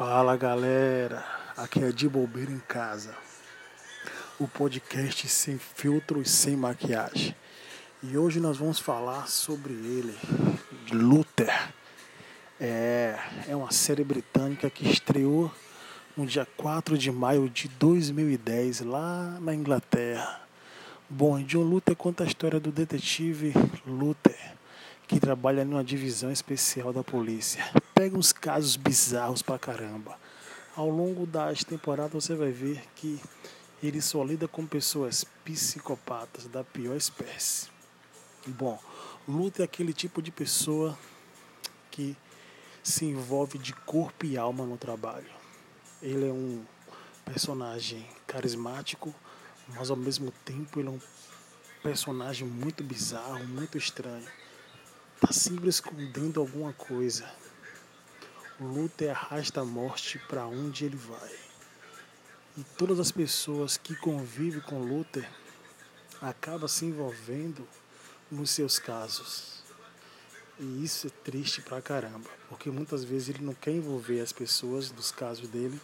Fala galera, aqui é de bobeira em casa. O podcast sem filtro e sem maquiagem. E hoje nós vamos falar sobre ele, Luther. É, é uma série britânica que estreou no dia 4 de maio de 2010, lá na Inglaterra. Bom, John Luther conta a história do detetive Luther, que trabalha numa divisão especial da polícia. Pega uns casos bizarros pra caramba. Ao longo das temporadas você vai ver que ele só lida com pessoas psicopatas da pior espécie. Bom, Luther é aquele tipo de pessoa que se envolve de corpo e alma no trabalho. Ele é um personagem carismático, mas ao mesmo tempo ele é um personagem muito bizarro, muito estranho. Tá sempre escondendo alguma coisa. O Luther arrasta a morte para onde ele vai. E todas as pessoas que convivem com Luther acabam se envolvendo nos seus casos. E isso é triste pra caramba, porque muitas vezes ele não quer envolver as pessoas dos casos dele,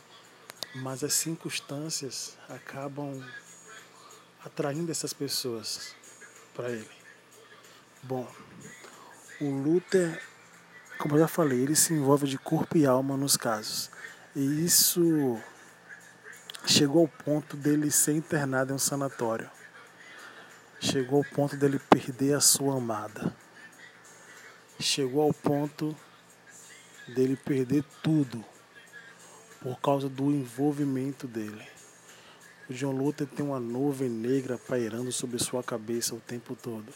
mas as circunstâncias acabam atraindo essas pessoas para ele. Bom, o Luther, como eu já falei, ele se envolve de corpo e alma nos casos. E isso chegou ao ponto dele ser internado em um sanatório. Chegou ao ponto dele perder a sua amada. Chegou ao ponto dele perder tudo por causa do envolvimento dele. O John Luther tem uma nuvem negra pairando sobre sua cabeça o tempo todo.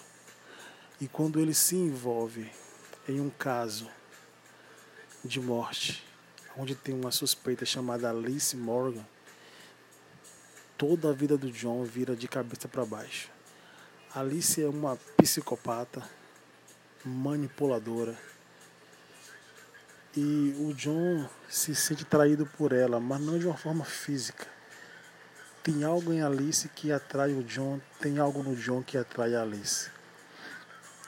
E quando ele se envolve em um caso de morte, onde tem uma suspeita chamada Alice Morgan, toda a vida do John vira de cabeça para baixo. Alice é uma psicopata, manipuladora. E o John se sente traído por ela, mas não de uma forma física tem algo em Alice que atrai o John, tem algo no John que atrai a Alice.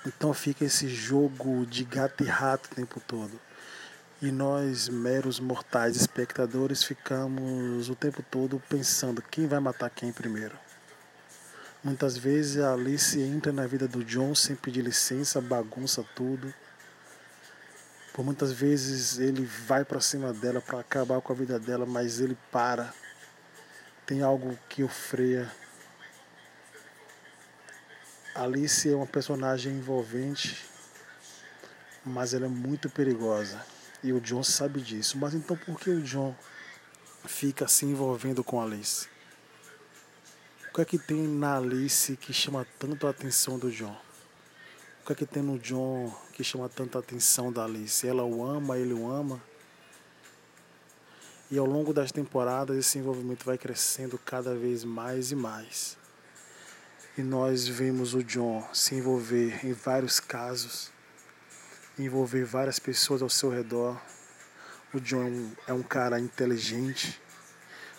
Então fica esse jogo de gato e rato o tempo todo. E nós, meros mortais espectadores, ficamos o tempo todo pensando quem vai matar quem primeiro. Muitas vezes a Alice entra na vida do John sem pedir licença, bagunça tudo. Por muitas vezes ele vai para cima dela para acabar com a vida dela, mas ele para tem algo que o freia. Alice é uma personagem envolvente, mas ela é muito perigosa. E o John sabe disso. Mas então por que o John fica se envolvendo com Alice? O que é que tem na Alice que chama tanto a atenção do John? O que é que tem no John que chama tanta atenção da Alice? Ela o ama, ele o ama. E ao longo das temporadas esse envolvimento vai crescendo cada vez mais e mais. E nós vemos o John se envolver em vários casos, envolver várias pessoas ao seu redor. O John é um cara inteligente.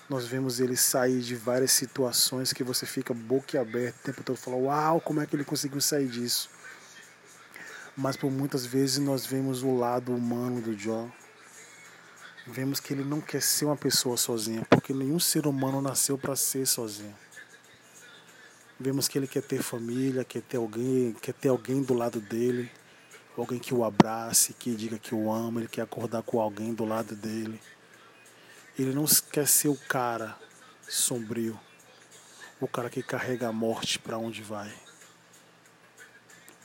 Nós vemos ele sair de várias situações que você fica boquiaberto o tempo todo, fala, uau, como é que ele conseguiu sair disso? Mas por muitas vezes nós vemos o lado humano do John vemos que ele não quer ser uma pessoa sozinha, porque nenhum ser humano nasceu para ser sozinho. Vemos que ele quer ter família, quer ter alguém, quer ter alguém do lado dele, alguém que o abrace, que diga que o ama, ele quer acordar com alguém do lado dele. Ele não quer ser o cara sombrio, o cara que carrega a morte para onde vai.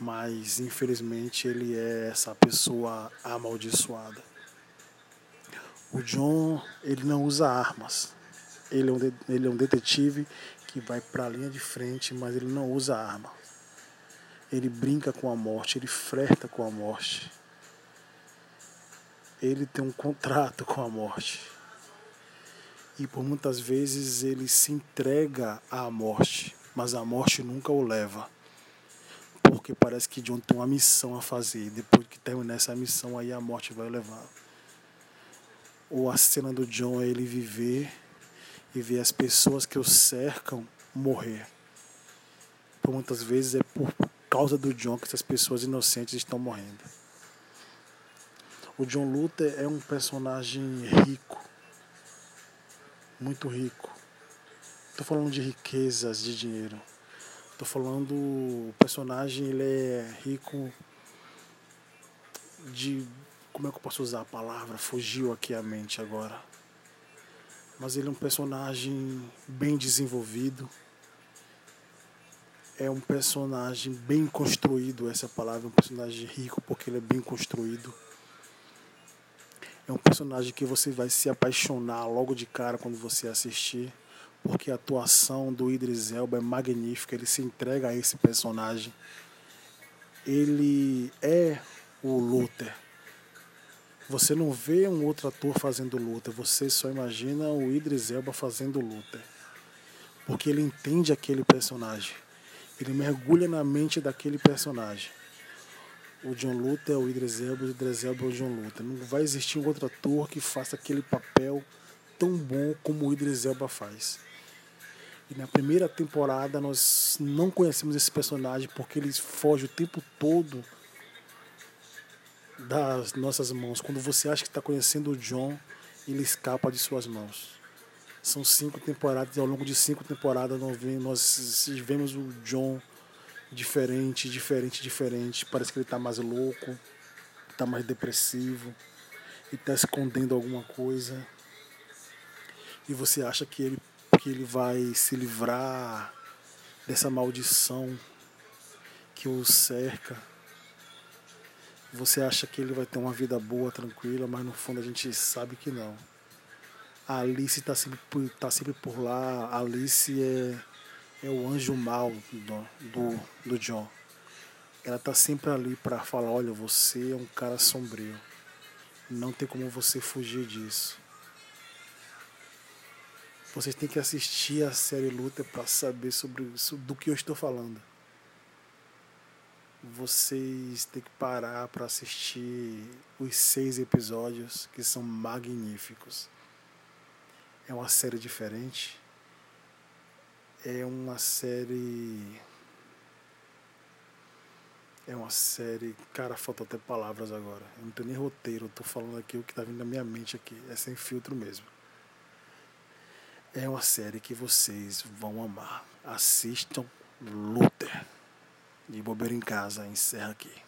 Mas infelizmente ele é essa pessoa amaldiçoada. O John, ele não usa armas. Ele é um, ele é um detetive que vai para a linha de frente, mas ele não usa arma. Ele brinca com a morte, ele flerta com a morte. Ele tem um contrato com a morte. E por muitas vezes ele se entrega à morte, mas a morte nunca o leva. Porque parece que John tem uma missão a fazer. Depois que terminar essa missão, aí a morte vai o levar ou a cena do John é ele viver e ver as pessoas que o cercam morrer. Por muitas vezes é por causa do John que essas pessoas inocentes estão morrendo. O John Luther é um personagem rico, muito rico. Estou falando de riquezas, de dinheiro. Estou falando o personagem ele é rico de como é que eu posso usar a palavra? Fugiu aqui a mente agora. Mas ele é um personagem bem desenvolvido. É um personagem bem construído, essa palavra, um personagem rico porque ele é bem construído. É um personagem que você vai se apaixonar logo de cara quando você assistir, porque a atuação do Idris Elba é magnífica, ele se entrega a esse personagem. Ele é o Luther você não vê um outro ator fazendo luta, você só imagina o Idris Elba fazendo luta. Porque ele entende aquele personagem. Ele mergulha na mente daquele personagem. O John Luther é o Idris Elba, o Idris Elba é o John Luther. Não vai existir um outro ator que faça aquele papel tão bom como o Idris Elba faz. E na primeira temporada nós não conhecemos esse personagem porque ele foge o tempo todo das nossas mãos. Quando você acha que está conhecendo o John, ele escapa de suas mãos. São cinco temporadas, ao longo de cinco temporadas nós vemos o John diferente, diferente, diferente. Parece que ele está mais louco, está mais depressivo, e está escondendo alguma coisa. E você acha que ele, que ele vai se livrar dessa maldição que o cerca você acha que ele vai ter uma vida boa, tranquila, mas no fundo a gente sabe que não. A Alice está sempre, tá sempre por lá. A Alice é, é o anjo mal do, do, do John. Ela está sempre ali para falar: olha, você é um cara sombrio. Não tem como você fugir disso. Vocês têm que assistir a série Luta para saber sobre isso, do que eu estou falando vocês têm que parar para assistir os seis episódios que são magníficos. É uma série diferente. É uma série. É uma série. Cara, faltam até palavras agora. Eu não tenho nem roteiro, eu tô falando aqui o que tá vindo na minha mente aqui. É sem filtro mesmo. É uma série que vocês vão amar. Assistam Luther de bobeira em casa, encerra aqui.